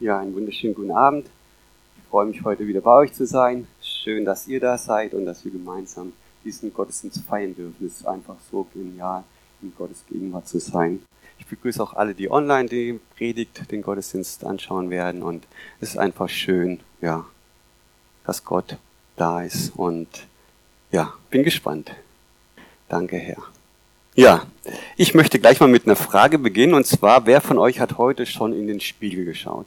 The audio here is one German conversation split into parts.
Ja, einen wunderschönen guten Abend. Ich freue mich heute wieder bei euch zu sein. Schön, dass ihr da seid und dass wir gemeinsam diesen Gottesdienst feiern dürfen. Es ist einfach so genial, in Gottes Gegenwart zu sein. Ich begrüße auch alle, die online die Predigt, den Gottesdienst anschauen werden. Und es ist einfach schön, ja, dass Gott da ist. Und ja, bin gespannt. Danke, Herr. Ja, ich möchte gleich mal mit einer Frage beginnen. Und zwar, wer von euch hat heute schon in den Spiegel geschaut?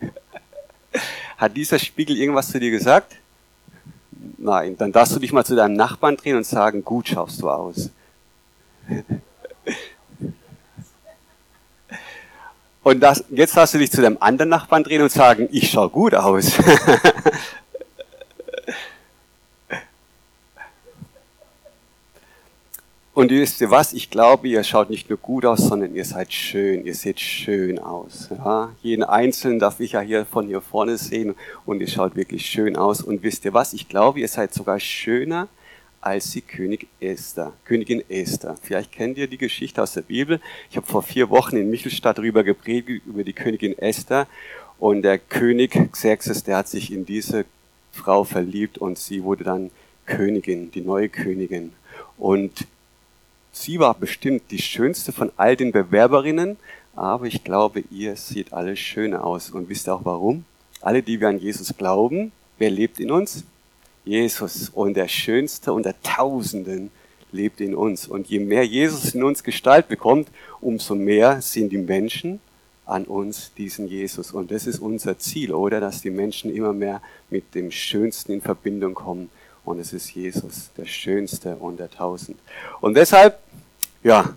Hat dieser Spiegel irgendwas zu dir gesagt? Nein, dann darfst du dich mal zu deinem Nachbarn drehen und sagen, gut schaust du aus. Und das, jetzt darfst du dich zu deinem anderen Nachbarn drehen und sagen, ich schaue gut aus. Und wisst ihr was? Ich glaube, ihr schaut nicht nur gut aus, sondern ihr seid schön. Ihr seht schön aus. Ja? Jeden Einzelnen darf ich ja hier von hier vorne sehen und ihr schaut wirklich schön aus. Und wisst ihr was? Ich glaube, ihr seid sogar schöner als die König Esther, Königin Esther. Vielleicht kennt ihr die Geschichte aus der Bibel. Ich habe vor vier Wochen in Michelstadt darüber gepredigt, über die Königin Esther. Und der König Xerxes, der hat sich in diese Frau verliebt und sie wurde dann Königin, die neue Königin. Und Sie war bestimmt die schönste von all den Bewerberinnen, aber ich glaube, ihr seht alle schöner aus. Und wisst ihr auch warum? Alle, die wir an Jesus glauben, wer lebt in uns? Jesus. Und der Schönste unter Tausenden lebt in uns. Und je mehr Jesus in uns Gestalt bekommt, umso mehr sehen die Menschen an uns diesen Jesus. Und das ist unser Ziel, oder? Dass die Menschen immer mehr mit dem Schönsten in Verbindung kommen. Und es ist Jesus, der Schönste unter Tausend. Und deshalb ja,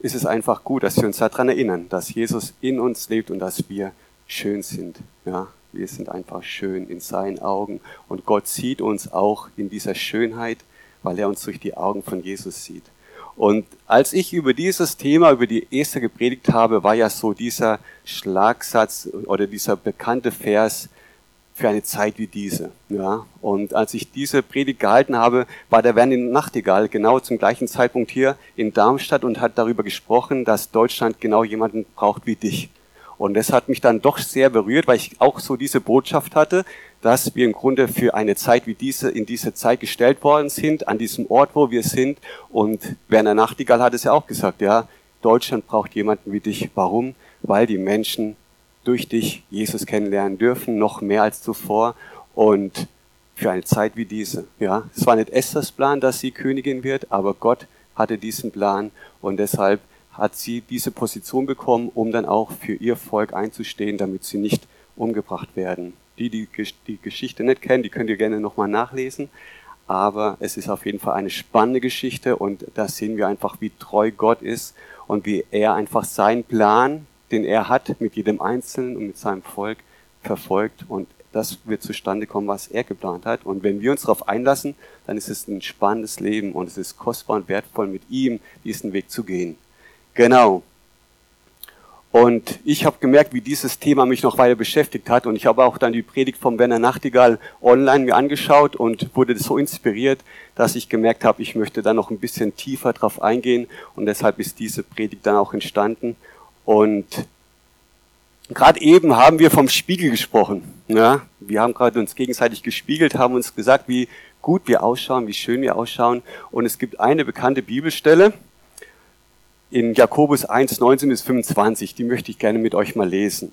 ist es einfach gut, dass wir uns daran erinnern, dass Jesus in uns lebt und dass wir schön sind. Ja, wir sind einfach schön in seinen Augen und Gott sieht uns auch in dieser Schönheit, weil er uns durch die Augen von Jesus sieht. Und als ich über dieses Thema, über die Esther gepredigt habe, war ja so dieser Schlagsatz oder dieser bekannte Vers, für eine Zeit wie diese. Ja, und als ich diese Predigt gehalten habe, war der Werner Nachtigall genau zum gleichen Zeitpunkt hier in Darmstadt und hat darüber gesprochen, dass Deutschland genau jemanden braucht wie dich. Und das hat mich dann doch sehr berührt, weil ich auch so diese Botschaft hatte, dass wir im Grunde für eine Zeit wie diese in diese Zeit gestellt worden sind, an diesem Ort, wo wir sind. Und Werner Nachtigall hat es ja auch gesagt, ja, Deutschland braucht jemanden wie dich. Warum? Weil die Menschen durch dich Jesus kennenlernen dürfen, noch mehr als zuvor und für eine Zeit wie diese. Ja, es war nicht Esthers Plan, dass sie Königin wird, aber Gott hatte diesen Plan und deshalb hat sie diese Position bekommen, um dann auch für ihr Volk einzustehen, damit sie nicht umgebracht werden. Die, die die Geschichte nicht kennen, die könnt ihr gerne nochmal nachlesen. Aber es ist auf jeden Fall eine spannende Geschichte und da sehen wir einfach, wie treu Gott ist und wie er einfach seinen Plan den er hat mit jedem Einzelnen und mit seinem Volk verfolgt und das wird zustande kommen, was er geplant hat. Und wenn wir uns darauf einlassen, dann ist es ein spannendes Leben und es ist kostbar und wertvoll, mit ihm diesen Weg zu gehen. Genau. Und ich habe gemerkt, wie dieses Thema mich noch weiter beschäftigt hat. Und ich habe auch dann die Predigt von Werner Nachtigall online mir angeschaut und wurde so inspiriert, dass ich gemerkt habe, ich möchte da noch ein bisschen tiefer drauf eingehen. Und deshalb ist diese Predigt dann auch entstanden. Und gerade eben haben wir vom Spiegel gesprochen. Ja, wir haben gerade uns gegenseitig gespiegelt, haben uns gesagt, wie gut wir ausschauen, wie schön wir ausschauen. Und es gibt eine bekannte Bibelstelle in Jakobus 1, 19 bis 25, die möchte ich gerne mit euch mal lesen.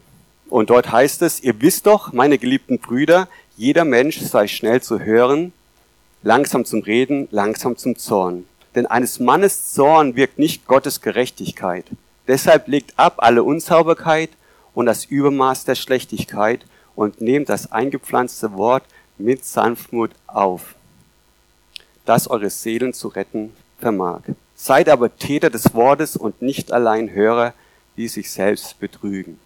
Und dort heißt es, ihr wisst doch, meine geliebten Brüder, jeder Mensch sei schnell zu hören, langsam zum Reden, langsam zum Zorn. Denn eines Mannes Zorn wirkt nicht Gottes Gerechtigkeit. Deshalb legt ab alle Unsauberkeit und das Übermaß der Schlechtigkeit und nehmt das eingepflanzte Wort mit Sanftmut auf, das eure Seelen zu retten vermag. Seid aber Täter des Wortes und nicht allein Hörer, die sich selbst betrügen.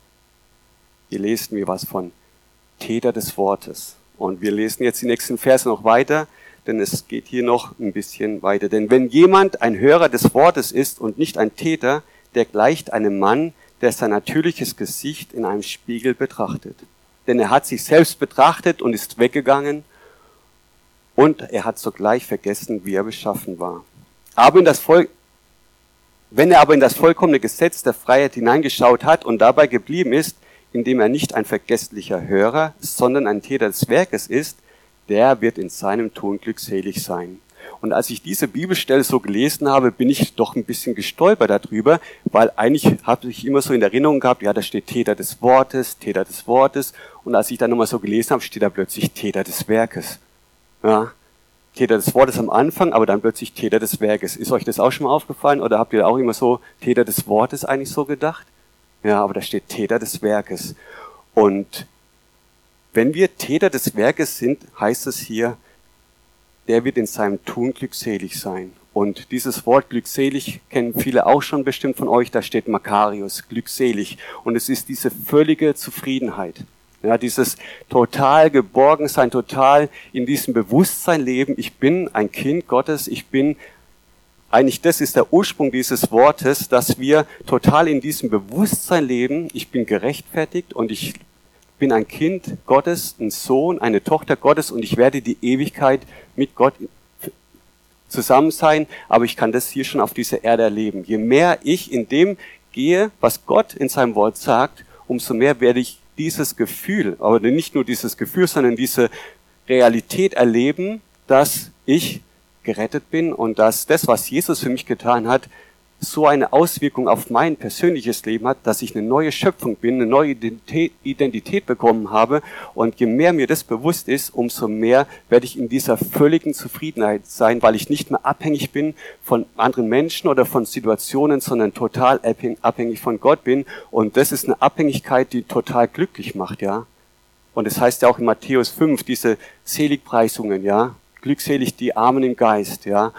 Hier lesen wir was von Täter des Wortes. Und wir lesen jetzt die nächsten Verse noch weiter, denn es geht hier noch ein bisschen weiter. Denn wenn jemand ein Hörer des Wortes ist und nicht ein Täter, der gleicht einem Mann, der sein natürliches Gesicht in einem Spiegel betrachtet. Denn er hat sich selbst betrachtet und ist weggegangen und er hat sogleich vergessen, wie er beschaffen war. Aber in das Volk, Wenn er aber in das vollkommene Gesetz der Freiheit hineingeschaut hat und dabei geblieben ist, indem er nicht ein vergesslicher Hörer, sondern ein Täter des Werkes ist, der wird in seinem Tun glückselig sein. Und als ich diese Bibelstelle so gelesen habe, bin ich doch ein bisschen gestolpert darüber, weil eigentlich habe ich immer so in Erinnerung gehabt, ja, da steht Täter des Wortes, Täter des Wortes. Und als ich dann nochmal so gelesen habe, steht da plötzlich Täter des Werkes. Ja, Täter des Wortes am Anfang, aber dann plötzlich Täter des Werkes. Ist euch das auch schon mal aufgefallen oder habt ihr auch immer so Täter des Wortes eigentlich so gedacht? Ja, aber da steht Täter des Werkes. Und wenn wir Täter des Werkes sind, heißt es hier, der wird in seinem Tun glückselig sein. Und dieses Wort glückselig kennen viele auch schon bestimmt von euch. Da steht Makarius, glückselig. Und es ist diese völlige Zufriedenheit. Ja, dieses total geborgen sein, total in diesem Bewusstsein leben. Ich bin ein Kind Gottes. Ich bin eigentlich das ist der Ursprung dieses Wortes, dass wir total in diesem Bewusstsein leben. Ich bin gerechtfertigt und ich bin ein Kind Gottes, ein Sohn, eine Tochter Gottes und ich werde die Ewigkeit mit Gott zusammen sein, aber ich kann das hier schon auf dieser Erde erleben. Je mehr ich in dem gehe, was Gott in seinem Wort sagt, umso mehr werde ich dieses Gefühl, aber nicht nur dieses Gefühl, sondern diese Realität erleben, dass ich gerettet bin und dass das, was Jesus für mich getan hat, so eine Auswirkung auf mein persönliches Leben hat, dass ich eine neue Schöpfung bin, eine neue Identität, bekommen habe. Und je mehr mir das bewusst ist, umso mehr werde ich in dieser völligen Zufriedenheit sein, weil ich nicht mehr abhängig bin von anderen Menschen oder von Situationen, sondern total abhängig von Gott bin. Und das ist eine Abhängigkeit, die total glücklich macht, ja. Und es das heißt ja auch in Matthäus 5, diese Seligpreisungen, ja. Glückselig die Armen im Geist, ja.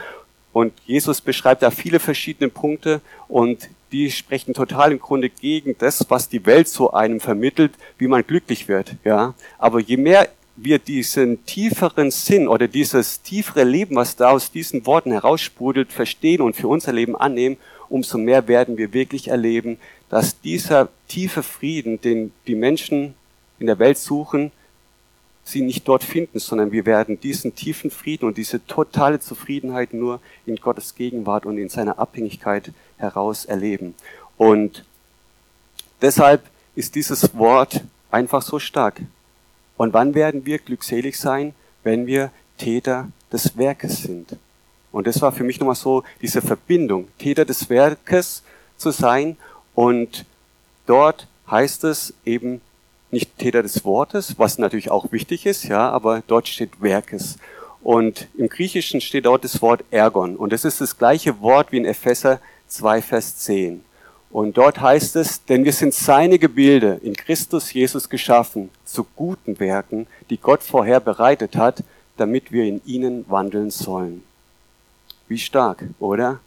Und Jesus beschreibt da viele verschiedene Punkte und die sprechen total im Grunde gegen das, was die Welt so einem vermittelt, wie man glücklich wird, ja. Aber je mehr wir diesen tieferen Sinn oder dieses tiefere Leben, was da aus diesen Worten heraussprudelt, verstehen und für unser Leben annehmen, umso mehr werden wir wirklich erleben, dass dieser tiefe Frieden, den die Menschen in der Welt suchen, sie nicht dort finden, sondern wir werden diesen tiefen Frieden und diese totale Zufriedenheit nur in Gottes Gegenwart und in seiner Abhängigkeit heraus erleben. Und deshalb ist dieses Wort einfach so stark. Und wann werden wir glückselig sein? Wenn wir Täter des Werkes sind. Und das war für mich nochmal so diese Verbindung, Täter des Werkes zu sein. Und dort heißt es eben nicht Täter des Wortes, was natürlich auch wichtig ist, ja, aber dort steht Werkes. Und im Griechischen steht dort das Wort Ergon. Und das ist das gleiche Wort wie in Epheser 2, Vers 10. Und dort heißt es, denn wir sind seine Gebilde in Christus Jesus geschaffen zu guten Werken, die Gott vorher bereitet hat, damit wir in ihnen wandeln sollen. Wie stark, oder?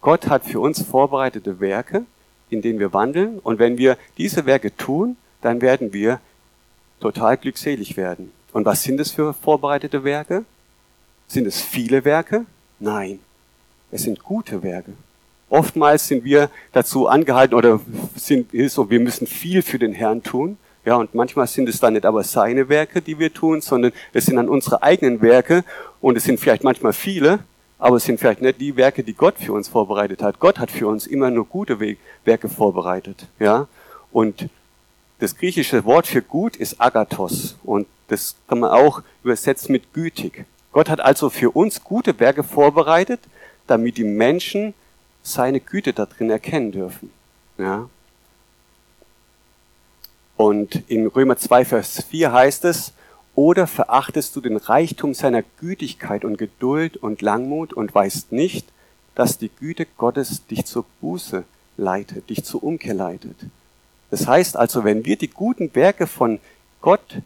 Gott hat für uns vorbereitete Werke, in denen wir wandeln. Und wenn wir diese Werke tun, dann werden wir total glückselig werden. Und was sind es für vorbereitete Werke? Sind es viele Werke? Nein, es sind gute Werke. Oftmals sind wir dazu angehalten oder sind so, wir müssen viel für den Herrn tun. Ja, und manchmal sind es dann nicht aber seine Werke, die wir tun, sondern es sind dann unsere eigenen Werke und es sind vielleicht manchmal viele, aber es sind vielleicht nicht die Werke, die Gott für uns vorbereitet hat. Gott hat für uns immer nur gute Werke vorbereitet. Ja, und das griechische Wort für gut ist Agathos und das kann man auch übersetzen mit gütig. Gott hat also für uns gute Werke vorbereitet, damit die Menschen seine Güte da drin erkennen dürfen. Ja. Und in Römer 2, Vers 4 heißt es, oder verachtest du den Reichtum seiner Gütigkeit und Geduld und Langmut und weißt nicht, dass die Güte Gottes dich zur Buße leitet, dich zur Umkehr leitet. Das heißt also, wenn wir die guten Werke von Gott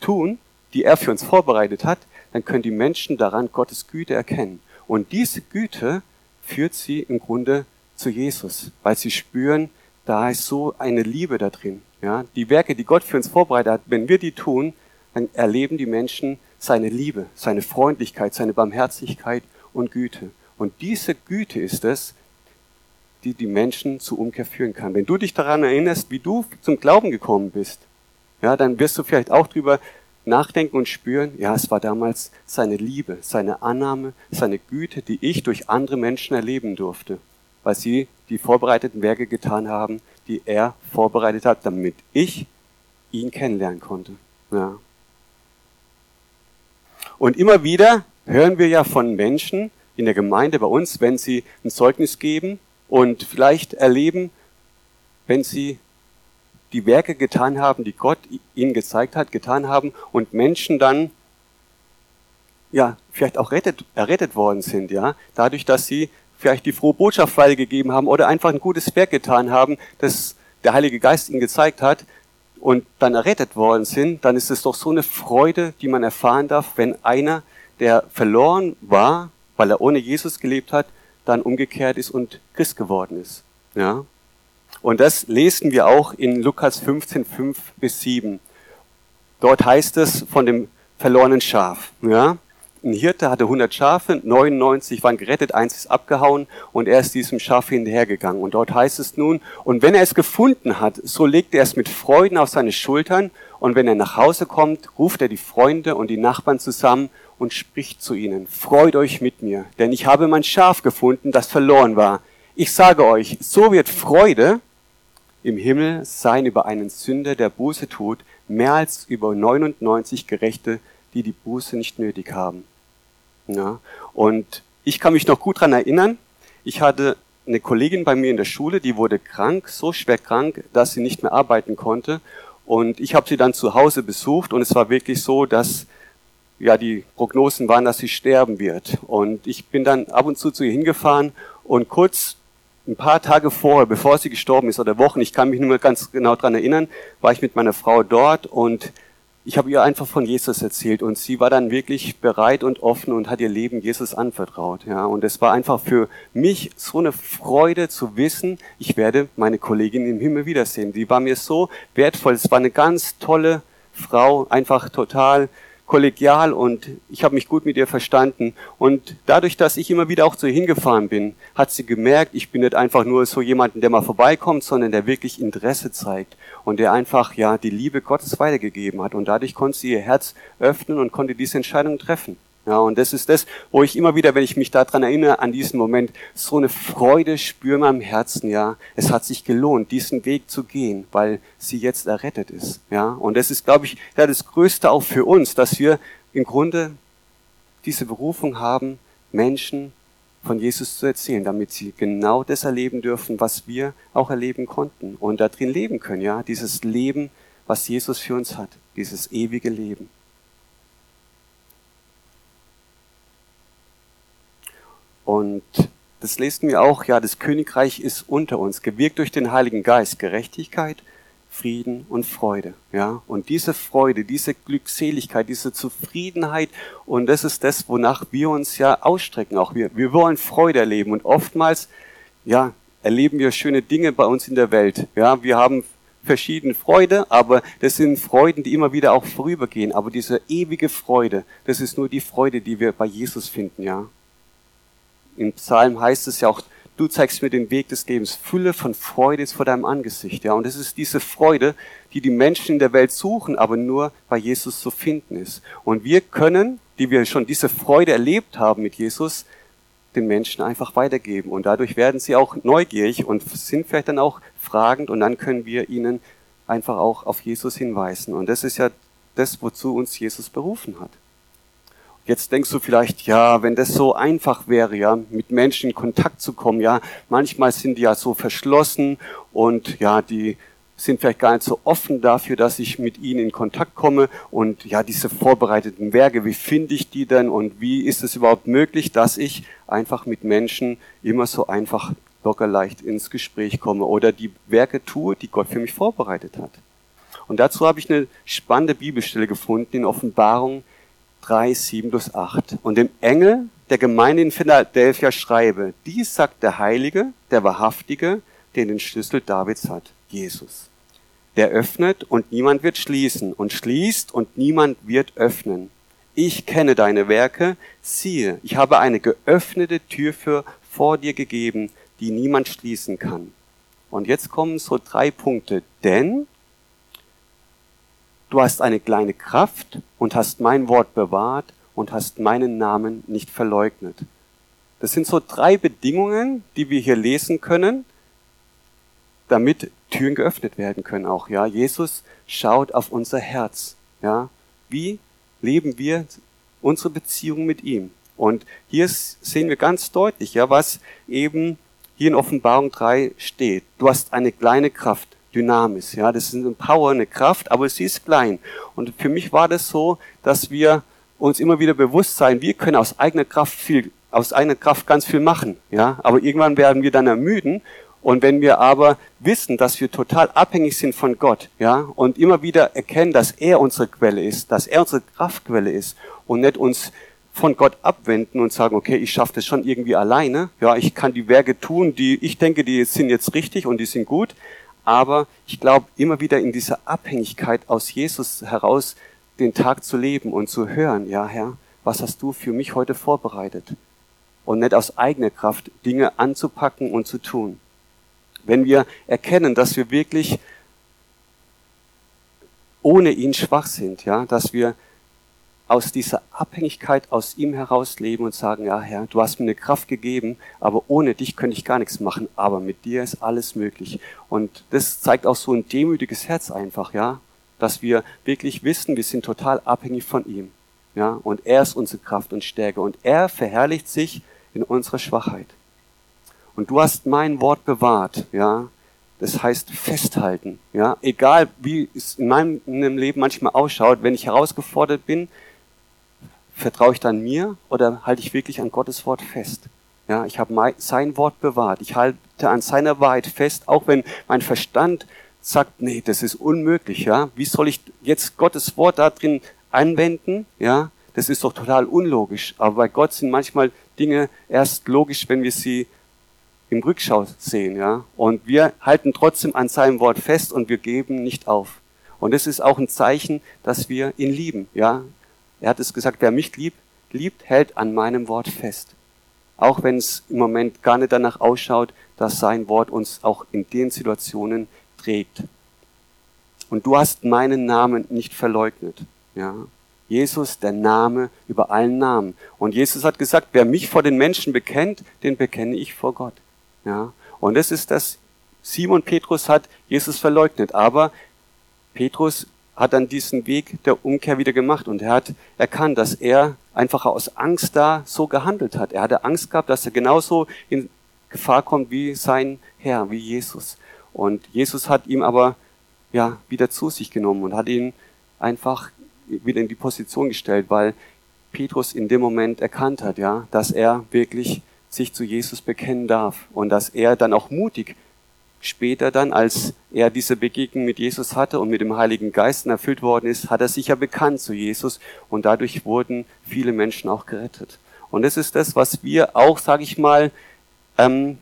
tun, die er für uns vorbereitet hat, dann können die Menschen daran Gottes Güte erkennen. Und diese Güte führt sie im Grunde zu Jesus, weil sie spüren, da ist so eine Liebe da drin. Ja, die Werke, die Gott für uns vorbereitet hat, wenn wir die tun, dann erleben die Menschen seine Liebe, seine Freundlichkeit, seine Barmherzigkeit und Güte. Und diese Güte ist es, die die Menschen zur Umkehr führen kann. Wenn du dich daran erinnerst, wie du zum Glauben gekommen bist, ja, dann wirst du vielleicht auch drüber nachdenken und spüren, ja, es war damals seine Liebe, seine Annahme, seine Güte, die ich durch andere Menschen erleben durfte. weil sie die vorbereiteten Werke getan haben, die er vorbereitet hat, damit ich ihn kennenlernen konnte. Ja. Und immer wieder hören wir ja von Menschen in der Gemeinde bei uns, wenn sie ein Zeugnis geben und vielleicht erleben, wenn sie die Werke getan haben, die Gott ihnen gezeigt hat, getan haben und Menschen dann ja vielleicht auch rettet, errettet worden sind, ja, dadurch, dass sie vielleicht die frohe Botschaft weitergegeben haben oder einfach ein gutes Werk getan haben, das der Heilige Geist ihnen gezeigt hat und dann errettet worden sind, dann ist es doch so eine Freude, die man erfahren darf, wenn einer, der verloren war, weil er ohne Jesus gelebt hat, dann umgekehrt ist und Christ geworden ist. Ja, und das lesen wir auch in Lukas 15, 5 bis 7. Dort heißt es von dem verlorenen Schaf. Ja? Ein Hirte hatte 100 Schafe, 99 waren gerettet, eins ist abgehauen und er ist diesem Schaf hinterhergegangen. Und dort heißt es nun, und wenn er es gefunden hat, so legt er es mit Freuden auf seine Schultern und wenn er nach Hause kommt, ruft er die Freunde und die Nachbarn zusammen und spricht zu ihnen, freut euch mit mir, denn ich habe mein Schaf gefunden, das verloren war. Ich sage euch, so wird Freude im Himmel sein über einen Sünder, der Buße tut, mehr als über 99 Gerechte, die die Buße nicht nötig haben. Ja, und ich kann mich noch gut dran erinnern, ich hatte eine Kollegin bei mir in der Schule, die wurde krank, so schwer krank, dass sie nicht mehr arbeiten konnte. Und ich habe sie dann zu Hause besucht und es war wirklich so, dass ja die Prognosen waren, dass sie sterben wird. Und ich bin dann ab und zu zu ihr hingefahren und kurz ein paar Tage vorher, bevor sie gestorben ist oder Wochen, ich kann mich nur ganz genau dran erinnern, war ich mit meiner Frau dort und ich habe ihr einfach von Jesus erzählt und sie war dann wirklich bereit und offen und hat ihr Leben Jesus anvertraut. Ja, und es war einfach für mich so eine Freude zu wissen, ich werde meine Kollegin im Himmel wiedersehen. Die war mir so wertvoll. Es war eine ganz tolle Frau, einfach total kollegial und ich habe mich gut mit ihr verstanden. Und dadurch, dass ich immer wieder auch zu ihr hingefahren bin, hat sie gemerkt, ich bin nicht einfach nur so jemanden, der mal vorbeikommt, sondern der wirklich Interesse zeigt und der einfach ja die Liebe Gottes weitergegeben hat. Und dadurch konnte sie ihr Herz öffnen und konnte diese Entscheidung treffen. Ja, und das ist das, wo ich immer wieder, wenn ich mich daran erinnere, an diesen Moment, so eine Freude spüre in meinem Herzen, ja. Es hat sich gelohnt, diesen Weg zu gehen, weil sie jetzt errettet ist, ja. Und das ist, glaube ich, ja, das Größte auch für uns, dass wir im Grunde diese Berufung haben, Menschen von Jesus zu erzählen, damit sie genau das erleben dürfen, was wir auch erleben konnten und da drin leben können, ja. Dieses Leben, was Jesus für uns hat, dieses ewige Leben. Und das lesen wir auch, ja, das Königreich ist unter uns, gewirkt durch den Heiligen Geist, Gerechtigkeit, Frieden und Freude, ja. Und diese Freude, diese Glückseligkeit, diese Zufriedenheit, und das ist das, wonach wir uns ja ausstrecken, auch wir. Wir wollen Freude erleben und oftmals, ja, erleben wir schöne Dinge bei uns in der Welt, ja. Wir haben verschiedene Freude, aber das sind Freuden, die immer wieder auch vorübergehen. Aber diese ewige Freude, das ist nur die Freude, die wir bei Jesus finden, ja. Im Psalm heißt es ja auch, du zeigst mir den Weg des Lebens. Fülle von Freude ist vor deinem Angesicht. Ja, und es ist diese Freude, die die Menschen in der Welt suchen, aber nur bei Jesus zu finden ist. Und wir können, die wir schon diese Freude erlebt haben mit Jesus, den Menschen einfach weitergeben. Und dadurch werden sie auch neugierig und sind vielleicht dann auch fragend und dann können wir ihnen einfach auch auf Jesus hinweisen. Und das ist ja das, wozu uns Jesus berufen hat. Jetzt denkst du vielleicht, ja, wenn das so einfach wäre, ja, mit Menschen in Kontakt zu kommen, ja, manchmal sind die ja so verschlossen und ja, die sind vielleicht gar nicht so offen dafür, dass ich mit ihnen in Kontakt komme und ja, diese vorbereiteten Werke, wie finde ich die denn und wie ist es überhaupt möglich, dass ich einfach mit Menschen immer so einfach locker leicht ins Gespräch komme oder die Werke tue, die Gott für mich vorbereitet hat. Und dazu habe ich eine spannende Bibelstelle gefunden in Offenbarung 3, 7 bis 8. Und dem Engel der Gemeinde in Philadelphia schreibe, dies sagt der Heilige, der Wahrhaftige, der den Schlüssel Davids hat, Jesus. Der öffnet und niemand wird schließen und schließt und niemand wird öffnen. Ich kenne deine Werke, siehe, ich habe eine geöffnete Tür für vor dir gegeben, die niemand schließen kann. Und jetzt kommen so drei Punkte. Denn Du hast eine kleine Kraft und hast mein Wort bewahrt und hast meinen Namen nicht verleugnet. Das sind so drei Bedingungen, die wir hier lesen können, damit Türen geöffnet werden können auch, ja. Jesus schaut auf unser Herz, ja. Wie leben wir unsere Beziehung mit ihm? Und hier sehen wir ganz deutlich, ja, was eben hier in Offenbarung 3 steht. Du hast eine kleine Kraft, Dynamis, ja. Das ist eine Power, eine Kraft, aber sie ist klein. Und für mich war das so, dass wir uns immer wieder bewusst sein, wir können aus eigener Kraft viel, aus eigener Kraft ganz viel machen, ja. Aber irgendwann werden wir dann ermüden und wenn wir aber wissen, dass wir total abhängig sind von Gott, ja, und immer wieder erkennen, dass er unsere Quelle ist, dass er unsere Kraftquelle ist und nicht uns von Gott abwenden und sagen, okay, ich schaffe das schon irgendwie alleine, ja, ich kann die Werke tun, die ich denke, die sind jetzt richtig und die sind gut, aber ich glaube, immer wieder in dieser Abhängigkeit aus Jesus heraus den Tag zu leben und zu hören, ja, Herr, was hast du für mich heute vorbereitet? Und nicht aus eigener Kraft Dinge anzupacken und zu tun. Wenn wir erkennen, dass wir wirklich ohne ihn schwach sind, ja, dass wir aus dieser Abhängigkeit aus ihm heraus leben und sagen, ja Herr, du hast mir eine Kraft gegeben, aber ohne dich könnte ich gar nichts machen, aber mit dir ist alles möglich. Und das zeigt auch so ein demütiges Herz einfach, ja, dass wir wirklich wissen, wir sind total abhängig von ihm, ja, und er ist unsere Kraft und Stärke und er verherrlicht sich in unserer Schwachheit. Und du hast mein Wort bewahrt, ja. Das heißt festhalten, ja. Egal wie es in meinem Leben manchmal ausschaut, wenn ich herausgefordert bin, vertraue ich dann mir oder halte ich wirklich an Gottes Wort fest? Ja, ich habe sein Wort bewahrt. Ich halte an seiner Wahrheit fest, auch wenn mein Verstand sagt, nee, das ist unmöglich, ja. Wie soll ich jetzt Gottes Wort da drin anwenden? Ja, das ist doch total unlogisch. Aber bei Gott sind manchmal Dinge erst logisch, wenn wir sie im Rückschau sehen, ja. Und wir halten trotzdem an seinem Wort fest und wir geben nicht auf. Und das ist auch ein Zeichen, dass wir ihn lieben, ja. Er hat es gesagt, wer mich liebt, liebt, hält an meinem Wort fest. Auch wenn es im Moment gar nicht danach ausschaut, dass sein Wort uns auch in den Situationen trägt. Und du hast meinen Namen nicht verleugnet, ja. Jesus, der Name über allen Namen. Und Jesus hat gesagt, wer mich vor den Menschen bekennt, den bekenne ich vor Gott. Ja, und das ist das, Simon Petrus hat Jesus verleugnet, aber Petrus hat dann diesen Weg der Umkehr wieder gemacht und er hat erkannt, dass er einfach aus Angst da so gehandelt hat. Er hatte Angst gehabt, dass er genauso in Gefahr kommt wie sein Herr, wie Jesus. Und Jesus hat ihm aber ja wieder zu sich genommen und hat ihn einfach wieder in die Position gestellt, weil Petrus in dem Moment erkannt hat, ja, dass er wirklich sich zu Jesus bekennen darf und dass er dann auch mutig später dann, als er diese Begegnung mit Jesus hatte und mit dem Heiligen Geist erfüllt worden ist, hat er sich ja bekannt zu Jesus und dadurch wurden viele Menschen auch gerettet. Und das ist das, was wir auch, sage ich mal, ähm,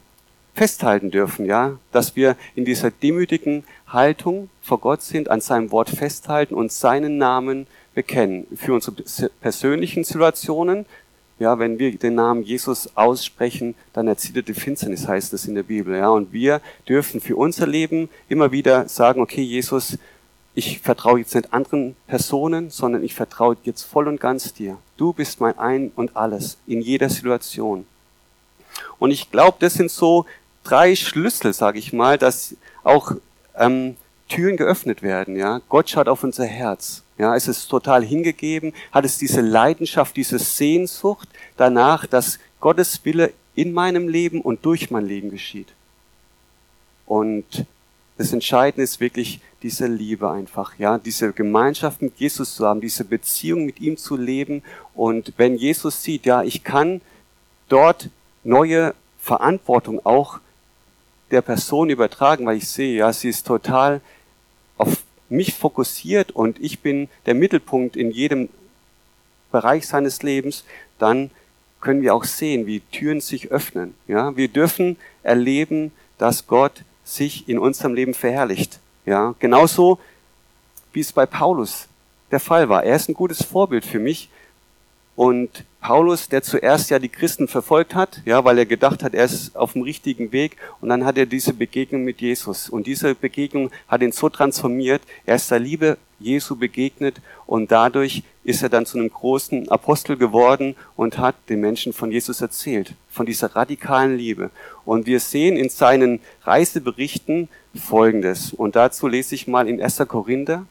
festhalten dürfen, ja, dass wir in dieser demütigen Haltung vor Gott sind, an seinem Wort festhalten und seinen Namen bekennen für unsere persönlichen Situationen, ja, wenn wir den Namen Jesus aussprechen, dann erzieht die Finsternis, heißt es in der Bibel. Ja, und wir dürfen für unser Leben immer wieder sagen, okay, Jesus, ich vertraue jetzt nicht anderen Personen, sondern ich vertraue jetzt voll und ganz dir. Du bist mein Ein und alles in jeder Situation. Und ich glaube, das sind so drei Schlüssel, sage ich mal, dass auch ähm, Türen geöffnet werden. Ja, Gott schaut auf unser Herz. Ja, es ist total hingegeben, hat es diese Leidenschaft, diese Sehnsucht danach, dass Gottes Wille in meinem Leben und durch mein Leben geschieht. Und das Entscheidende ist wirklich diese Liebe einfach, ja, diese Gemeinschaft mit Jesus zu haben, diese Beziehung mit ihm zu leben. Und wenn Jesus sieht, ja, ich kann dort neue Verantwortung auch der Person übertragen, weil ich sehe, ja, sie ist total auf mich fokussiert und ich bin der Mittelpunkt in jedem Bereich seines Lebens, dann können wir auch sehen, wie Türen sich öffnen. Ja, wir dürfen erleben, dass Gott sich in unserem Leben verherrlicht. Ja, genauso wie es bei Paulus der Fall war. Er ist ein gutes Vorbild für mich, und Paulus, der zuerst ja die Christen verfolgt hat, ja, weil er gedacht hat, er ist auf dem richtigen Weg, und dann hat er diese Begegnung mit Jesus. Und diese Begegnung hat ihn so transformiert, er ist der Liebe Jesu begegnet und dadurch ist er dann zu einem großen Apostel geworden und hat den Menschen von Jesus erzählt, von dieser radikalen Liebe. Und wir sehen in seinen Reiseberichten Folgendes. Und dazu lese ich mal in 1. Korinther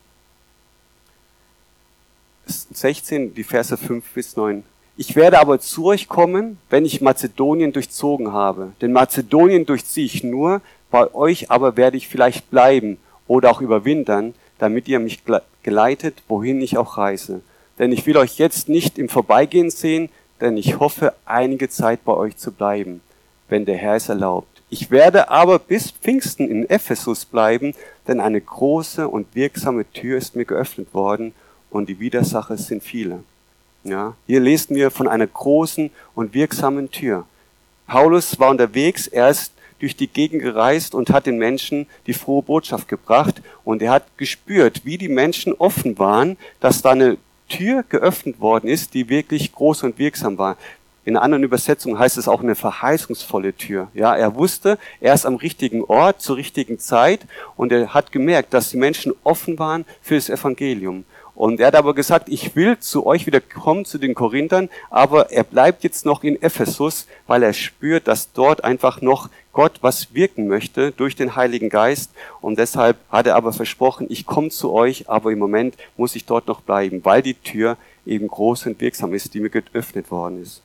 16, die Verse 5 bis 9. Ich werde aber zu euch kommen, wenn ich Mazedonien durchzogen habe. Denn Mazedonien durchziehe ich nur, bei euch aber werde ich vielleicht bleiben oder auch überwintern, damit ihr mich geleitet, wohin ich auch reise. Denn ich will euch jetzt nicht im Vorbeigehen sehen, denn ich hoffe, einige Zeit bei euch zu bleiben, wenn der Herr es erlaubt. Ich werde aber bis Pfingsten in Ephesus bleiben, denn eine große und wirksame Tür ist mir geöffnet worden und die Widersacher sind viele. Ja, hier lesen wir von einer großen und wirksamen Tür. Paulus war unterwegs, er ist durch die Gegend gereist und hat den Menschen die frohe Botschaft gebracht und er hat gespürt, wie die Menschen offen waren, dass da eine Tür geöffnet worden ist, die wirklich groß und wirksam war. In einer anderen Übersetzung heißt es auch eine verheißungsvolle Tür. Ja, er wusste, er ist am richtigen Ort zur richtigen Zeit und er hat gemerkt, dass die Menschen offen waren für das Evangelium. Und er hat aber gesagt, ich will zu euch wieder kommen, zu den Korinthern, aber er bleibt jetzt noch in Ephesus, weil er spürt, dass dort einfach noch Gott was wirken möchte durch den Heiligen Geist. Und deshalb hat er aber versprochen, ich komme zu euch, aber im Moment muss ich dort noch bleiben, weil die Tür eben groß und wirksam ist, die mir geöffnet worden ist.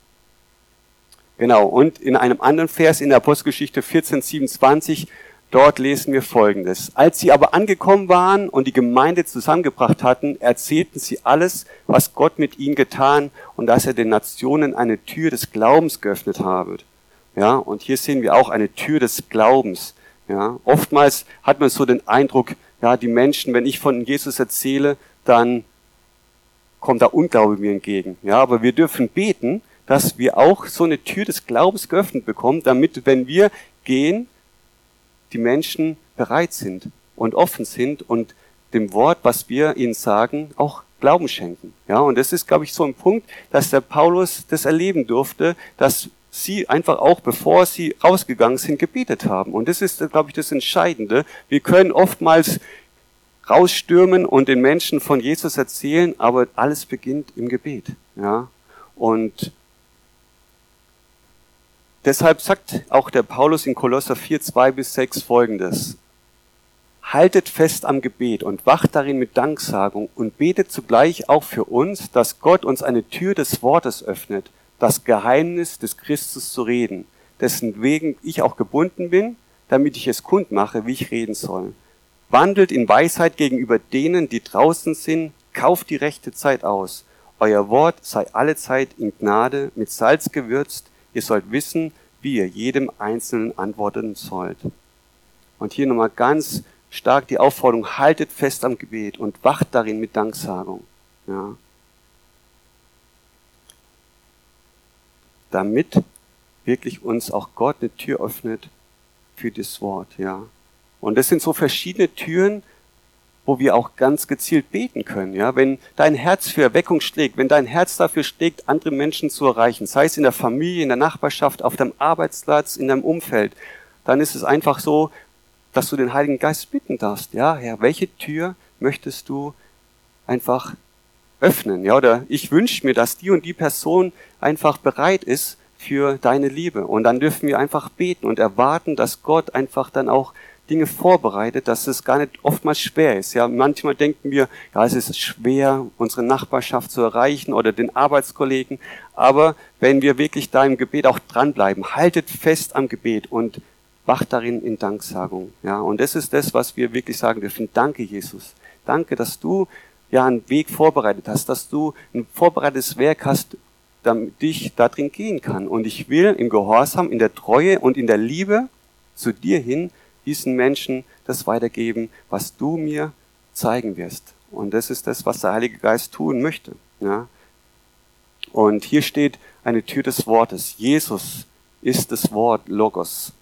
Genau, und in einem anderen Vers in der Apostelgeschichte 14, 27 Dort lesen wir Folgendes. Als sie aber angekommen waren und die Gemeinde zusammengebracht hatten, erzählten sie alles, was Gott mit ihnen getan und dass er den Nationen eine Tür des Glaubens geöffnet habe. Ja, und hier sehen wir auch eine Tür des Glaubens. Ja, oftmals hat man so den Eindruck, ja, die Menschen, wenn ich von Jesus erzähle, dann kommt da Unglaube mir entgegen. Ja, aber wir dürfen beten, dass wir auch so eine Tür des Glaubens geöffnet bekommen, damit, wenn wir gehen, die Menschen bereit sind und offen sind und dem Wort, was wir ihnen sagen, auch Glauben schenken. Ja, und das ist, glaube ich, so ein Punkt, dass der Paulus das erleben durfte, dass sie einfach auch, bevor sie rausgegangen sind, gebetet haben. Und das ist, glaube ich, das Entscheidende. Wir können oftmals rausstürmen und den Menschen von Jesus erzählen, aber alles beginnt im Gebet. Ja, und Deshalb sagt auch der Paulus in Kolosser 4, 2 bis 6 folgendes. Haltet fest am Gebet und wacht darin mit Danksagung und betet zugleich auch für uns, dass Gott uns eine Tür des Wortes öffnet, das Geheimnis des Christus zu reden, dessen wegen ich auch gebunden bin, damit ich es kundmache, wie ich reden soll. Wandelt in Weisheit gegenüber denen, die draußen sind, kauft die rechte Zeit aus. Euer Wort sei alle Zeit in Gnade mit Salz gewürzt, Ihr sollt wissen, wie ihr jedem Einzelnen antworten sollt. Und hier nochmal ganz stark die Aufforderung, haltet fest am Gebet und wacht darin mit Danksagung. Ja. Damit wirklich uns auch Gott eine Tür öffnet für das Wort, ja. Und das sind so verschiedene Türen, wo wir auch ganz gezielt beten können. Ja, wenn dein Herz für Erweckung schlägt, wenn dein Herz dafür schlägt, andere Menschen zu erreichen, sei es in der Familie, in der Nachbarschaft, auf deinem Arbeitsplatz, in deinem Umfeld, dann ist es einfach so, dass du den Heiligen Geist bitten darfst. Ja, Herr, welche Tür möchtest du einfach öffnen? Ja, oder ich wünsche mir, dass die und die Person einfach bereit ist für deine Liebe. Und dann dürfen wir einfach beten und erwarten, dass Gott einfach dann auch Dinge vorbereitet, dass es gar nicht oftmals schwer ist. Ja, manchmal denken wir, ja, es ist schwer, unsere Nachbarschaft zu erreichen oder den Arbeitskollegen. Aber wenn wir wirklich da im Gebet auch dranbleiben, haltet fest am Gebet und wacht darin in Danksagung. Ja, und das ist das, was wir wirklich sagen dürfen. Danke, Jesus. Danke, dass du ja einen Weg vorbereitet hast, dass du ein vorbereitetes Werk hast, damit ich da drin gehen kann. Und ich will im Gehorsam, in der Treue und in der Liebe zu dir hin diesen Menschen das weitergeben, was du mir zeigen wirst. Und das ist das, was der Heilige Geist tun möchte. Ja? Und hier steht eine Tür des Wortes. Jesus ist das Wort Logos.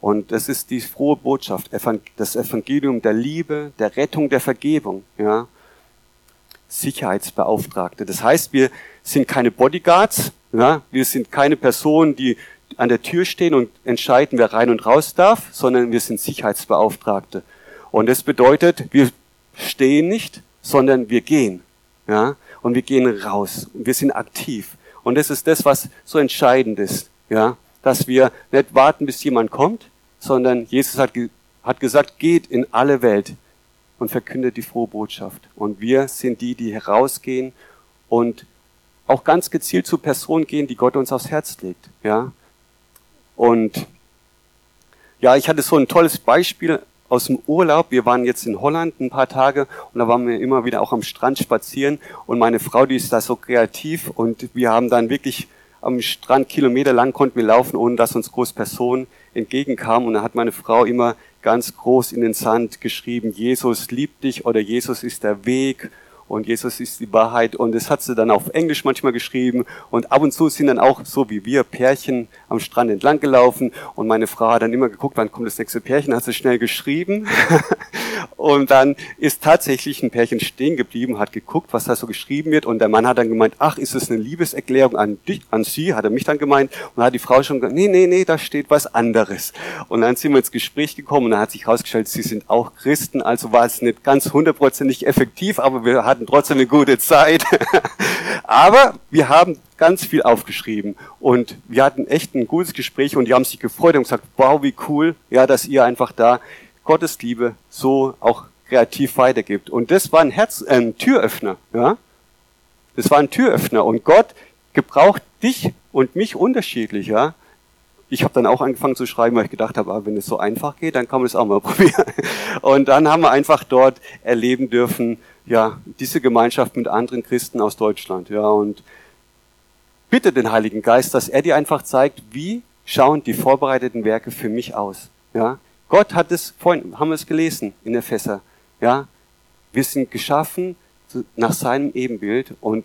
Und das ist die frohe Botschaft, das Evangelium der Liebe, der Rettung, der Vergebung. Ja? Sicherheitsbeauftragte. Das heißt, wir sind keine Bodyguards, ja? wir sind keine Personen, die an der Tür stehen und entscheiden, wer rein und raus darf, sondern wir sind Sicherheitsbeauftragte. Und das bedeutet, wir stehen nicht sondern wir gehen. Ja? Und wir gehen raus. Und wir sind aktiv. Und das ist das, was so entscheidend ist. Ja? Dass wir nicht warten, bis jemand kommt, sondern Jesus hat, hat gesagt, geht in alle Welt und verkündet die frohe Botschaft. Und wir sind die, die herausgehen und auch ganz gezielt zu Personen gehen, die Gott uns aufs Herz legt. Ja? Und ja, ich hatte so ein tolles Beispiel aus dem Urlaub. Wir waren jetzt in Holland ein paar Tage und da waren wir immer wieder auch am Strand spazieren. Und meine Frau, die ist da so kreativ und wir haben dann wirklich am Strand kilometerlang konnten wir laufen, ohne dass uns groß Personen entgegenkamen. Und da hat meine Frau immer ganz groß in den Sand geschrieben, Jesus liebt dich oder Jesus ist der Weg und Jesus ist die Wahrheit. Und das hat sie dann auf Englisch manchmal geschrieben. Und ab und zu sind dann auch so wie wir Pärchen am Strand entlang gelaufen. Und meine Frau hat dann immer geguckt, wann kommt das nächste Pärchen, hat sie schnell geschrieben. Und dann ist tatsächlich ein Pärchen stehen geblieben, hat geguckt, was da so geschrieben wird. Und der Mann hat dann gemeint, ach, ist es eine Liebeserklärung an dich, an sie, hat er mich dann gemeint. Und hat die Frau schon gesagt, nee, nee, nee, da steht was anderes. Und dann sind wir ins Gespräch gekommen. Und dann hat sich herausgestellt, sie sind auch Christen, also war es nicht ganz hundertprozentig effektiv, aber wir hatten hatten trotzdem eine gute Zeit. Aber wir haben ganz viel aufgeschrieben und wir hatten echt ein gutes Gespräch und die haben sich gefreut und gesagt, wow, wie cool, ja, dass ihr einfach da Gottes Liebe so auch kreativ weitergibt. Und das war ein Herz, äh, Türöffner, ja. Das war ein Türöffner und Gott gebraucht dich und mich unterschiedlich, ja. Ich habe dann auch angefangen zu schreiben, weil ich gedacht habe, ah, wenn es so einfach geht, dann kann man es auch mal probieren. Und dann haben wir einfach dort erleben dürfen, ja, diese Gemeinschaft mit anderen Christen aus Deutschland, ja, und bitte den Heiligen Geist, dass er dir einfach zeigt, wie schauen die vorbereiteten Werke für mich aus, ja. Gott hat es, vorhin haben wir es gelesen in der Fässer, ja. Wir sind geschaffen nach seinem Ebenbild und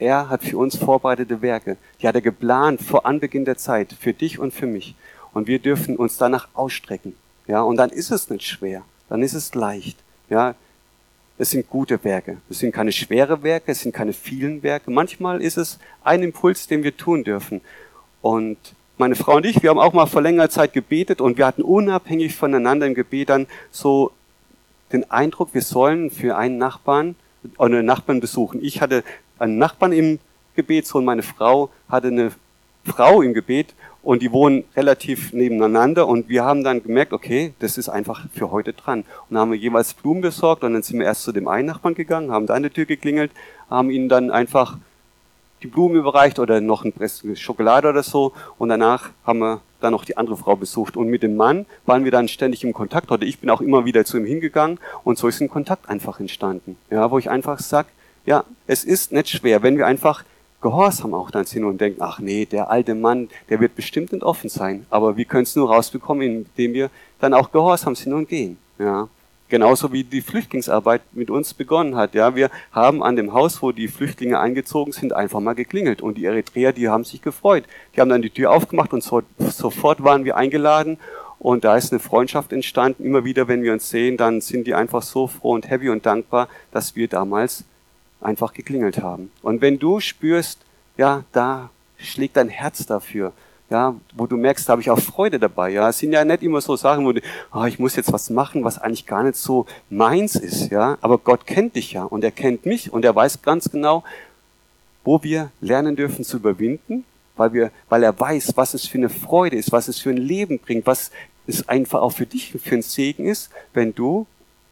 er hat für uns vorbereitete Werke. Die hat er geplant vor Anbeginn der Zeit, für dich und für mich. Und wir dürfen uns danach ausstrecken. Ja, und dann ist es nicht schwer. Dann ist es leicht. Ja, es sind gute Werke. Es sind keine schwere Werke, es sind keine vielen Werke. Manchmal ist es ein Impuls, den wir tun dürfen. Und meine Frau und ich, wir haben auch mal vor längerer Zeit gebetet und wir hatten unabhängig voneinander im Gebet dann so den Eindruck, wir sollen für einen Nachbarn oder einen Nachbarn besuchen. Ich hatte einen Nachbarn im Gebet, und meine Frau hatte eine Frau im Gebet und die wohnen relativ nebeneinander und wir haben dann gemerkt, okay, das ist einfach für heute dran. Und dann haben wir jeweils Blumen besorgt und dann sind wir erst zu dem einen Nachbarn gegangen, haben da an der Tür geklingelt, haben ihnen dann einfach die Blumen überreicht oder noch ein Press Schokolade oder so und danach haben wir dann noch die andere Frau besucht und mit dem Mann waren wir dann ständig im Kontakt oder ich bin auch immer wieder zu ihm hingegangen und so ist ein Kontakt einfach entstanden. Ja, wo ich einfach sag, ja, es ist nicht schwer, wenn wir einfach Gehorsam auch dann sind und denken, ach nee, der alte Mann, der wird bestimmt nicht offen sein. Aber wir können es nur rausbekommen, indem wir dann auch gehorsam sind und gehen. Ja. Genauso wie die Flüchtlingsarbeit mit uns begonnen hat. Ja, wir haben an dem Haus, wo die Flüchtlinge eingezogen sind, einfach mal geklingelt. Und die Eritreer, die haben sich gefreut. Die haben dann die Tür aufgemacht und so, sofort waren wir eingeladen. Und da ist eine Freundschaft entstanden. Immer wieder, wenn wir uns sehen, dann sind die einfach so froh und happy und dankbar, dass wir damals einfach geklingelt haben. Und wenn du spürst, ja, da schlägt dein Herz dafür, ja, wo du merkst, da habe ich auch Freude dabei. Ja, es sind ja nicht immer so Sachen, wo du, oh, ich muss jetzt was machen, was eigentlich gar nicht so meins ist. Ja, aber Gott kennt dich ja und er kennt mich und er weiß ganz genau, wo wir lernen dürfen zu überwinden, weil wir, weil er weiß, was es für eine Freude ist, was es für ein Leben bringt, was es einfach auch für dich für ein Segen ist, wenn du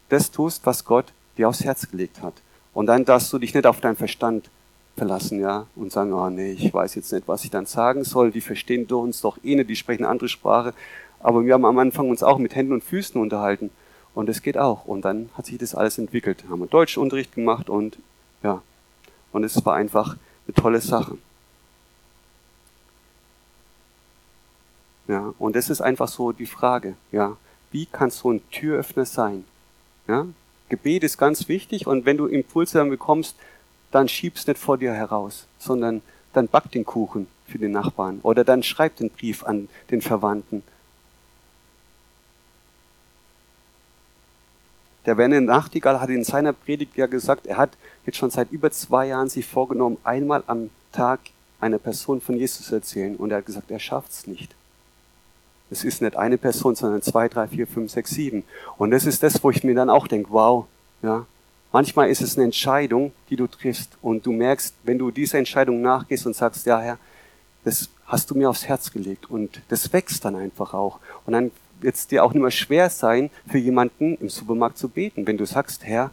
das tust, was Gott dir aufs Herz gelegt hat. Und dann darfst du dich nicht auf deinen Verstand verlassen, ja, und sagen, oh nee, ich weiß jetzt nicht, was ich dann sagen soll, die verstehen uns doch eh nicht, die sprechen eine andere Sprache. Aber wir haben am Anfang uns auch mit Händen und Füßen unterhalten. Und es geht auch. Und dann hat sich das alles entwickelt. Haben wir Deutschunterricht gemacht und ja. Und es war einfach eine tolle Sache. Ja, und das ist einfach so die Frage, ja. Wie kann so ein Türöffner sein? Ja, Gebet ist ganz wichtig und wenn du Impulse dann bekommst, dann schiebst nicht vor dir heraus, sondern dann back den Kuchen für den Nachbarn oder dann schreib den Brief an den Verwandten. Der Werner Nachtigall hat in seiner Predigt ja gesagt, er hat jetzt schon seit über zwei Jahren sich vorgenommen, einmal am Tag einer Person von Jesus zu erzählen. Und er hat gesagt, er schafft es nicht. Es ist nicht eine Person, sondern zwei, drei, vier, fünf, sechs, sieben. Und das ist das, wo ich mir dann auch denke, wow, ja, Manchmal ist es eine Entscheidung, die du triffst und du merkst, wenn du dieser Entscheidung nachgehst und sagst, ja Herr, das hast du mir aufs Herz gelegt und das wächst dann einfach auch. Und dann wird es dir auch nicht mehr schwer sein, für jemanden im Supermarkt zu beten, wenn du sagst, Herr,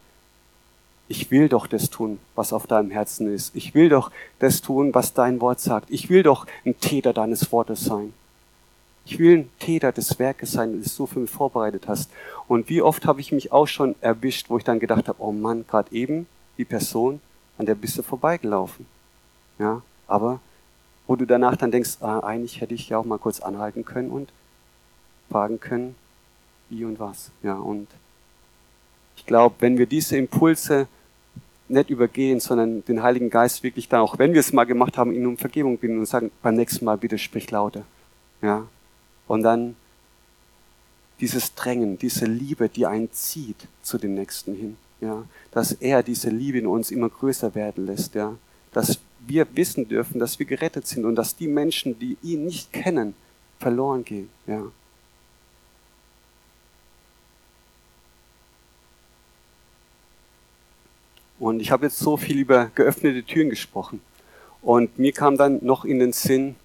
ich will doch das tun, was auf deinem Herzen ist. Ich will doch das tun, was dein Wort sagt. Ich will doch ein Täter deines Wortes sein. Ich will ein Täter des Werkes sein, das du für mich vorbereitet hast. Und wie oft habe ich mich auch schon erwischt, wo ich dann gedacht habe, oh Mann, gerade eben die Person, an der bist du vorbeigelaufen. Ja, aber wo du danach dann denkst, ah, eigentlich hätte ich ja auch mal kurz anhalten können und fragen können, wie und was. Ja, und ich glaube, wenn wir diese Impulse nicht übergehen, sondern den Heiligen Geist wirklich dann, auch wenn wir es mal gemacht haben, ihn um Vergebung bitten und sagen, beim nächsten Mal bitte sprich lauter. Ja. Und dann dieses Drängen, diese Liebe, die einen zieht zu dem Nächsten hin. Ja. Dass er diese Liebe in uns immer größer werden lässt. Ja. Dass wir wissen dürfen, dass wir gerettet sind und dass die Menschen, die ihn nicht kennen, verloren gehen. Ja. Und ich habe jetzt so viel über geöffnete Türen gesprochen. Und mir kam dann noch in den Sinn,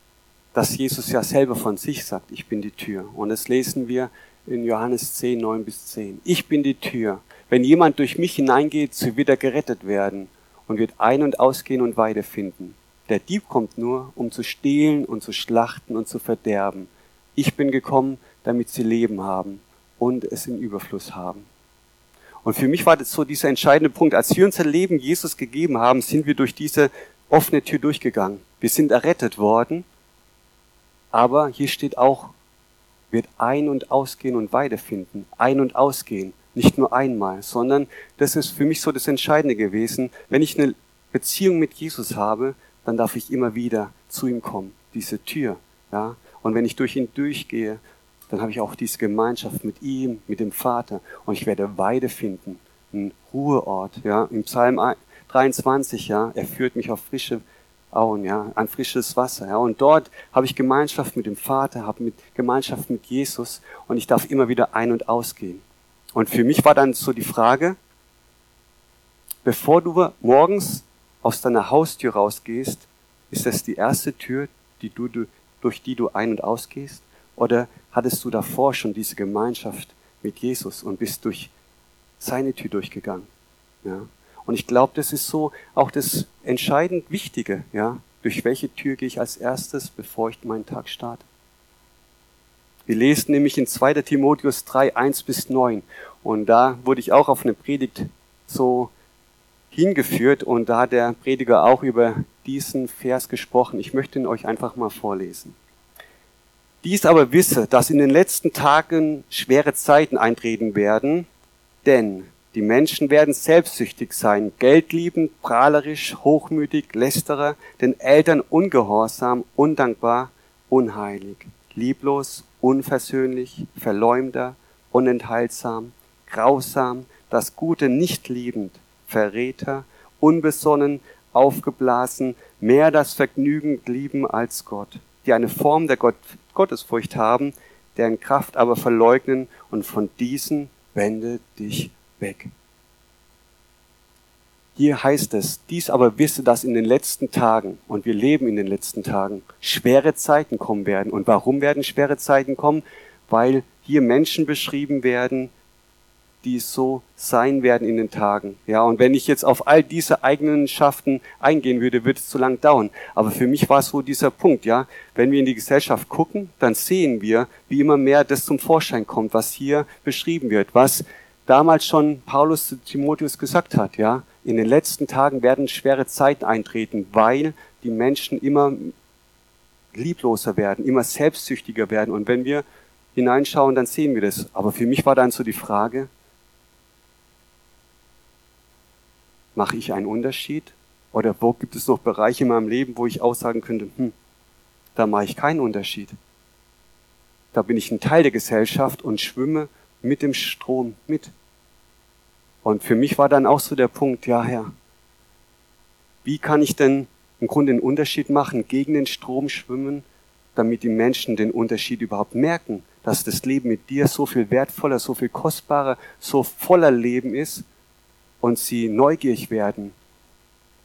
dass Jesus ja selber von sich sagt, ich bin die Tür. Und das lesen wir in Johannes 10, 9 bis 10. Ich bin die Tür. Wenn jemand durch mich hineingeht, so wird er gerettet werden und wird ein- und ausgehen und Weide finden. Der Dieb kommt nur, um zu stehlen und zu schlachten und zu verderben. Ich bin gekommen, damit sie Leben haben und es im Überfluss haben. Und für mich war das so dieser entscheidende Punkt. Als wir unser Leben Jesus gegeben haben, sind wir durch diese offene Tür durchgegangen. Wir sind errettet worden. Aber hier steht auch, wird ein- und ausgehen und Weide finden. Ein- und ausgehen. Nicht nur einmal, sondern das ist für mich so das Entscheidende gewesen. Wenn ich eine Beziehung mit Jesus habe, dann darf ich immer wieder zu ihm kommen. Diese Tür, ja. Und wenn ich durch ihn durchgehe, dann habe ich auch diese Gemeinschaft mit ihm, mit dem Vater und ich werde Weide finden, einen Ruheort, ja, im Psalm 23, ja, er führt mich auf frische Auen, ja, an frisches Wasser, ja, und dort habe ich Gemeinschaft mit dem Vater, habe mit Gemeinschaft mit Jesus und ich darf immer wieder ein- und ausgehen. Und für mich war dann so die Frage, bevor du morgens aus deiner Haustür rausgehst, ist das die erste Tür, die du, durch die du ein- und ausgehst? Oder hattest du davor schon diese Gemeinschaft mit Jesus und bist durch seine Tür durchgegangen? Ja. Und ich glaube, das ist so auch das entscheidend Wichtige, ja. Durch welche Tür gehe ich als erstes, bevor ich meinen Tag starte? Wir lesen nämlich in 2. Timotheus 3, 1 bis 9. Und da wurde ich auch auf eine Predigt so hingeführt und da hat der Prediger auch über diesen Vers gesprochen. Ich möchte ihn euch einfach mal vorlesen. Dies aber wisse, dass in den letzten Tagen schwere Zeiten eintreten werden, denn die Menschen werden selbstsüchtig sein, geldliebend, prahlerisch, hochmütig, lästerer, den Eltern ungehorsam, undankbar, unheilig, lieblos, unversöhnlich, verleumder, unenthaltsam, grausam, das Gute nicht liebend, Verräter, unbesonnen, aufgeblasen, mehr das Vergnügen lieben als Gott, die eine Form der Gott Gottesfurcht haben, deren Kraft aber verleugnen und von diesen wende dich weg. Hier heißt es, dies aber wisse, dass in den letzten Tagen, und wir leben in den letzten Tagen, schwere Zeiten kommen werden. Und warum werden schwere Zeiten kommen? Weil hier Menschen beschrieben werden, die so sein werden in den Tagen. Ja, und wenn ich jetzt auf all diese Eigenschaften eingehen würde, würde es zu lang dauern. Aber für mich war es so dieser Punkt, ja. Wenn wir in die Gesellschaft gucken, dann sehen wir, wie immer mehr das zum Vorschein kommt, was hier beschrieben wird, was damals schon Paulus zu Timotheus gesagt hat, ja. In den letzten Tagen werden schwere Zeiten eintreten, weil die Menschen immer liebloser werden, immer selbstsüchtiger werden. Und wenn wir hineinschauen, dann sehen wir das. Aber für mich war dann so die Frage, Mache ich einen Unterschied? Oder wo gibt es noch Bereiche in meinem Leben, wo ich aussagen könnte, hm, da mache ich keinen Unterschied. Da bin ich ein Teil der Gesellschaft und schwimme mit dem Strom mit. Und für mich war dann auch so der Punkt, ja Herr, wie kann ich denn im Grunde einen Unterschied machen, gegen den Strom schwimmen, damit die Menschen den Unterschied überhaupt merken, dass das Leben mit dir so viel wertvoller, so viel kostbarer, so voller Leben ist und sie neugierig werden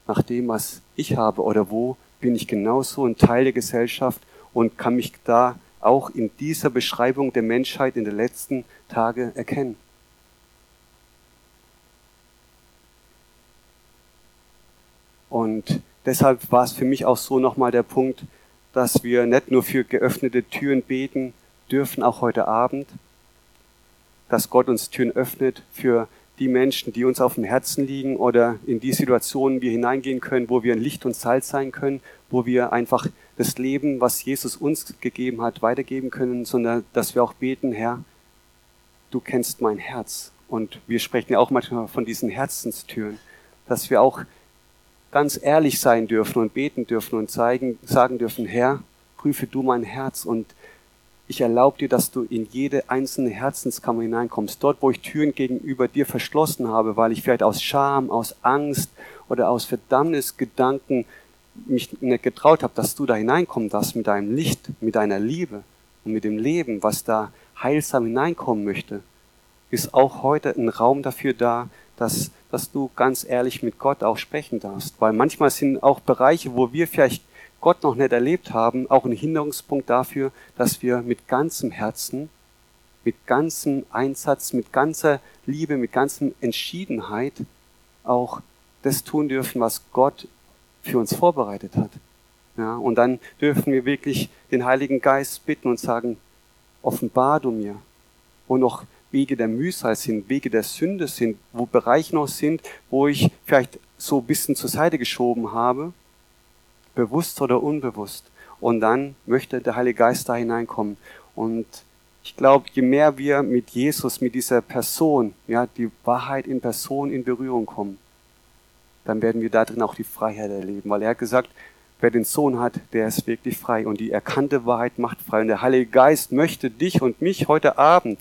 nach dem, was ich habe oder wo bin ich genauso ein Teil der Gesellschaft und kann mich da auch in dieser Beschreibung der Menschheit in den letzten Tagen erkennen. Und deshalb war es für mich auch so nochmal der Punkt, dass wir nicht nur für geöffnete Türen beten dürfen, auch heute Abend, dass Gott uns Türen öffnet für die Menschen, die uns auf dem Herzen liegen oder in die Situationen wir hineingehen können, wo wir ein Licht und Salz sein können, wo wir einfach das Leben, was Jesus uns gegeben hat, weitergeben können, sondern dass wir auch beten, Herr, du kennst mein Herz. Und wir sprechen ja auch manchmal von diesen Herzenstüren, dass wir auch ganz ehrlich sein dürfen und beten dürfen und zeigen, sagen dürfen, Herr, prüfe du mein Herz und ich erlaube dir, dass du in jede einzelne Herzenskammer hineinkommst. Dort, wo ich Türen gegenüber dir verschlossen habe, weil ich vielleicht aus Scham, aus Angst oder aus Verdammnisgedanken mich nicht getraut habe, dass du da hineinkommen darfst mit deinem Licht, mit deiner Liebe und mit dem Leben, was da heilsam hineinkommen möchte, ist auch heute ein Raum dafür da, dass, dass du ganz ehrlich mit Gott auch sprechen darfst. Weil manchmal sind auch Bereiche, wo wir vielleicht Gott noch nicht erlebt haben, auch ein Hinderungspunkt dafür, dass wir mit ganzem Herzen, mit ganzem Einsatz, mit ganzer Liebe, mit ganzem Entschiedenheit auch das tun dürfen, was Gott für uns vorbereitet hat. Ja, und dann dürfen wir wirklich den Heiligen Geist bitten und sagen, offenbar du mir, wo noch Wege der Mühsal sind, Wege der Sünde sind, wo Bereiche noch sind, wo ich vielleicht so ein bisschen zur Seite geschoben habe, bewusst oder unbewusst. Und dann möchte der Heilige Geist da hineinkommen. Und ich glaube, je mehr wir mit Jesus, mit dieser Person, ja, die Wahrheit in Person in Berührung kommen, dann werden wir da drin auch die Freiheit erleben. Weil er hat gesagt, wer den Sohn hat, der ist wirklich frei. Und die erkannte Wahrheit macht frei. Und der Heilige Geist möchte dich und mich heute Abend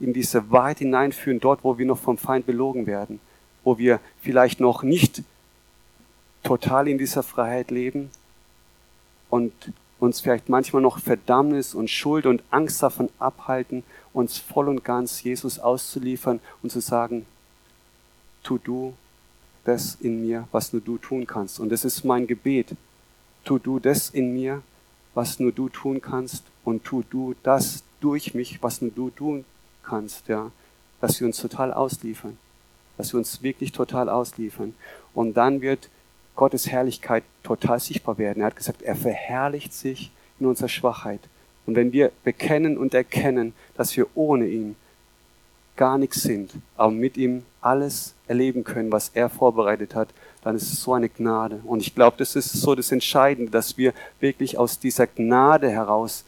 in diese Wahrheit hineinführen, dort, wo wir noch vom Feind belogen werden. Wo wir vielleicht noch nicht total in dieser Freiheit leben und uns vielleicht manchmal noch Verdammnis und Schuld und Angst davon abhalten, uns voll und ganz Jesus auszuliefern und zu sagen, tu du das in mir, was nur du tun kannst. Und das ist mein Gebet. Tu du das in mir, was nur du tun kannst und tu du das durch mich, was nur du tun kannst, ja. Dass wir uns total ausliefern. Dass wir uns wirklich total ausliefern. Und dann wird Gottes Herrlichkeit total sichtbar werden. Er hat gesagt, er verherrlicht sich in unserer Schwachheit. Und wenn wir bekennen und erkennen, dass wir ohne ihn gar nichts sind, aber mit ihm alles erleben können, was er vorbereitet hat, dann ist es so eine Gnade. Und ich glaube, das ist so das Entscheidende, dass wir wirklich aus dieser Gnade heraus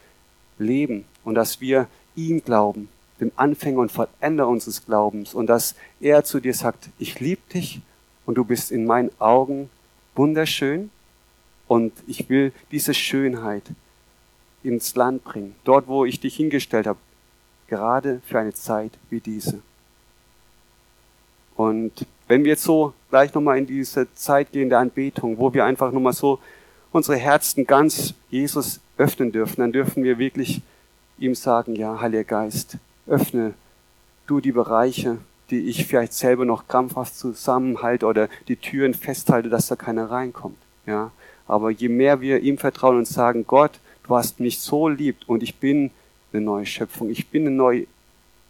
leben und dass wir ihm glauben, dem Anfänger und Vollender unseres Glaubens und dass er zu dir sagt, ich liebe dich und du bist in meinen Augen wunderschön und ich will diese Schönheit ins Land bringen, dort wo ich dich hingestellt habe, gerade für eine Zeit wie diese. Und wenn wir jetzt so gleich nochmal in diese Zeit gehen der Anbetung, wo wir einfach nochmal so unsere Herzen ganz Jesus öffnen dürfen, dann dürfen wir wirklich ihm sagen, ja, Heiliger Geist, öffne du die Bereiche, die ich vielleicht selber noch krampfhaft zusammenhalte oder die Türen festhalte, dass da keiner reinkommt. Ja, aber je mehr wir ihm vertrauen und sagen, Gott, du hast mich so liebt und ich bin eine neue Schöpfung, ich bin eine neue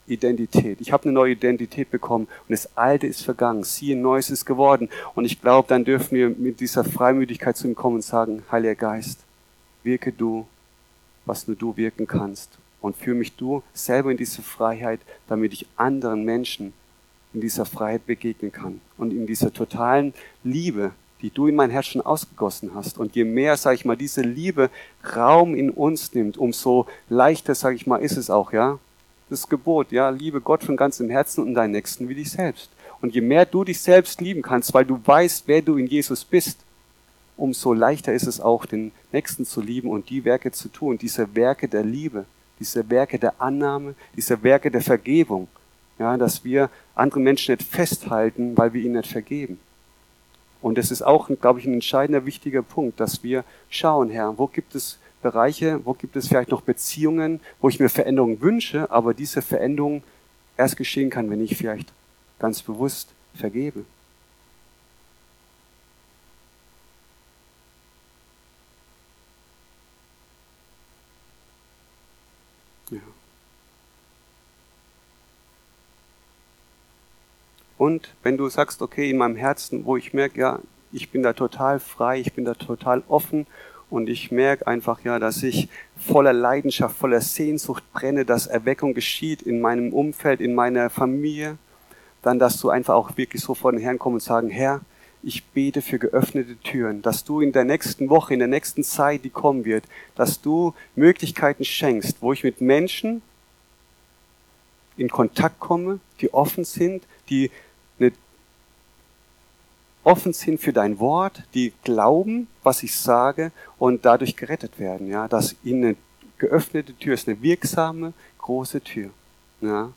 Identität. Ich habe eine neue Identität bekommen und das Alte ist vergangen. Siehe, Neues ist geworden. Und ich glaube, dann dürfen wir mit dieser Freimütigkeit zu ihm kommen und sagen, Heiliger Geist, wirke du, was nur du wirken kannst. Und führe mich du selber in diese Freiheit, damit ich anderen Menschen in dieser Freiheit begegnen kann und in dieser totalen Liebe, die du in mein Herz schon ausgegossen hast. Und je mehr, sage ich mal, diese Liebe Raum in uns nimmt, umso leichter, sage ich mal, ist es auch, ja. Das Gebot, ja, liebe Gott von ganzem Herzen und deinen Nächsten wie dich selbst. Und je mehr du dich selbst lieben kannst, weil du weißt, wer du in Jesus bist, umso leichter ist es auch, den Nächsten zu lieben und die Werke zu tun, diese Werke der Liebe, diese Werke der Annahme, diese Werke der Vergebung. Ja, dass wir andere Menschen nicht festhalten, weil wir ihnen nicht vergeben. Und das ist auch, glaube ich, ein entscheidender, wichtiger Punkt, dass wir schauen, Herr, wo gibt es Bereiche, wo gibt es vielleicht noch Beziehungen, wo ich mir Veränderungen wünsche, aber diese Veränderung erst geschehen kann, wenn ich vielleicht ganz bewusst vergebe. Und wenn du sagst, okay, in meinem Herzen, wo ich merke, ja, ich bin da total frei, ich bin da total offen und ich merke einfach, ja, dass ich voller Leidenschaft, voller Sehnsucht brenne, dass Erweckung geschieht in meinem Umfeld, in meiner Familie, dann, dass du einfach auch wirklich so vor den Herrn kommst und sagen, Herr, ich bete für geöffnete Türen, dass du in der nächsten Woche, in der nächsten Zeit, die kommen wird, dass du Möglichkeiten schenkst, wo ich mit Menschen in Kontakt komme, die offen sind, die offen sind für dein Wort, die glauben, was ich sage und dadurch gerettet werden. Ja, dass ihnen eine geöffnete Tür ist, eine wirksame, große Tür. Ja,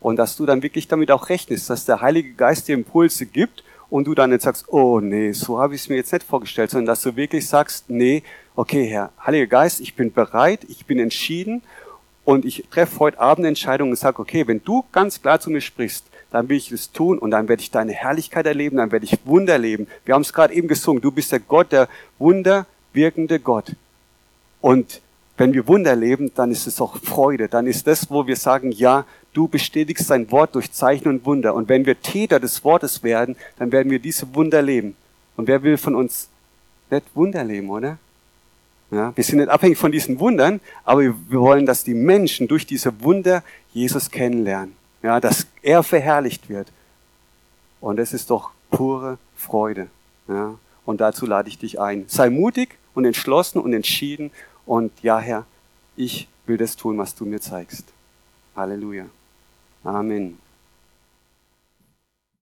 und dass du dann wirklich damit auch rechnest, dass der Heilige Geist dir Impulse gibt und du dann nicht sagst, oh nee, so habe ich es mir jetzt nicht vorgestellt, sondern dass du wirklich sagst, nee, okay, Herr, Heiliger Geist, ich bin bereit, ich bin entschieden und ich treffe heute Abend eine Entscheidung und sage, okay, wenn du ganz klar zu mir sprichst, dann will ich es tun und dann werde ich deine Herrlichkeit erleben, dann werde ich Wunder erleben. Wir haben es gerade eben gesungen, du bist der Gott, der Wunder wirkende Gott. Und wenn wir Wunder erleben, dann ist es auch Freude, dann ist das, wo wir sagen, ja, du bestätigst dein Wort durch Zeichen und Wunder. Und wenn wir Täter des Wortes werden, dann werden wir diese Wunder erleben. Und wer will von uns nicht Wunder erleben, oder? Ja, wir sind nicht abhängig von diesen Wundern, aber wir wollen, dass die Menschen durch diese Wunder Jesus kennenlernen. Ja, dass er verherrlicht wird. Und es ist doch pure Freude. Ja, und dazu lade ich dich ein. Sei mutig und entschlossen und entschieden. Und ja, Herr, ich will das tun, was du mir zeigst. Halleluja. Amen.